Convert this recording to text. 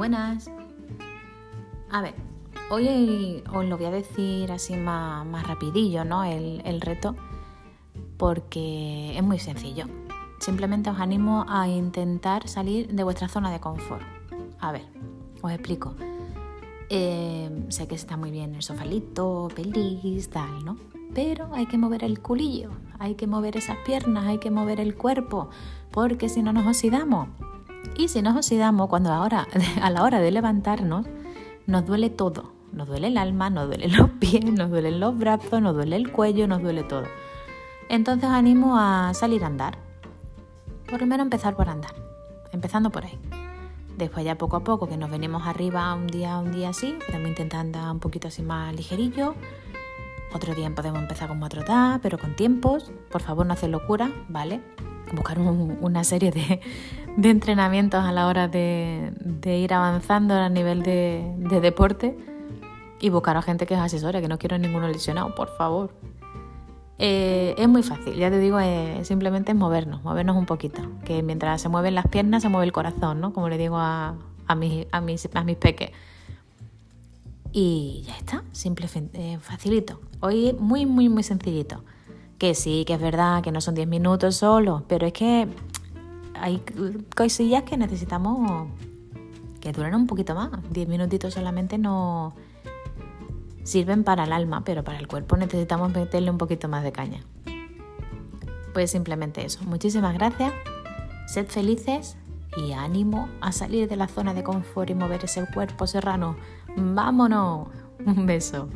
buenas. A ver, hoy os lo voy a decir así más, más rapidillo, ¿no? El, el reto, porque es muy sencillo. Simplemente os animo a intentar salir de vuestra zona de confort. A ver, os explico. Eh, sé que está muy bien el sofalito, pelis, tal, ¿no? Pero hay que mover el culillo, hay que mover esas piernas, hay que mover el cuerpo, porque si no nos oxidamos. Y si nos oxidamos, cuando ahora, a la hora de levantarnos, nos duele todo. Nos duele el alma, nos duelen los pies, nos duelen los brazos, nos duele el cuello, nos duele todo. Entonces animo a salir a andar. Por lo menos empezar por andar. Empezando por ahí. Después ya poco a poco que nos venimos arriba un día, un día así, podemos intentar andar un poquito así más ligerillo. Otro día podemos empezar como a trotar, pero con tiempos. Por favor, no hacer locura, ¿vale? Buscar una serie de, entrenamientos a la hora de, ir avanzando a nivel de, deporte y buscar a gente que es asesora, que no quiero ninguno lesionado, por favor. Eh, es muy fácil, ya te digo, simplemente es movernos, movernos un poquito. Que mientras se mueven las piernas, se mueve el corazón, ¿no? Como le digo a, mis, a, peques. Y ya está, simple, eh, facilito. Hoy muy, muy, muy sencillito. Que sí, que es verdad que no son 10 minutos solo, pero es que hay cosillas que necesitamos que duren un poquito más. 10 minutitos solamente no sirven para el alma, pero para el cuerpo necesitamos meterle un poquito más de caña. Pues simplemente eso. Muchísimas gracias. Sed felices y ánimo a salir de la zona de confort y mover ese cuerpo serrano. ¡Vámonos! Un beso.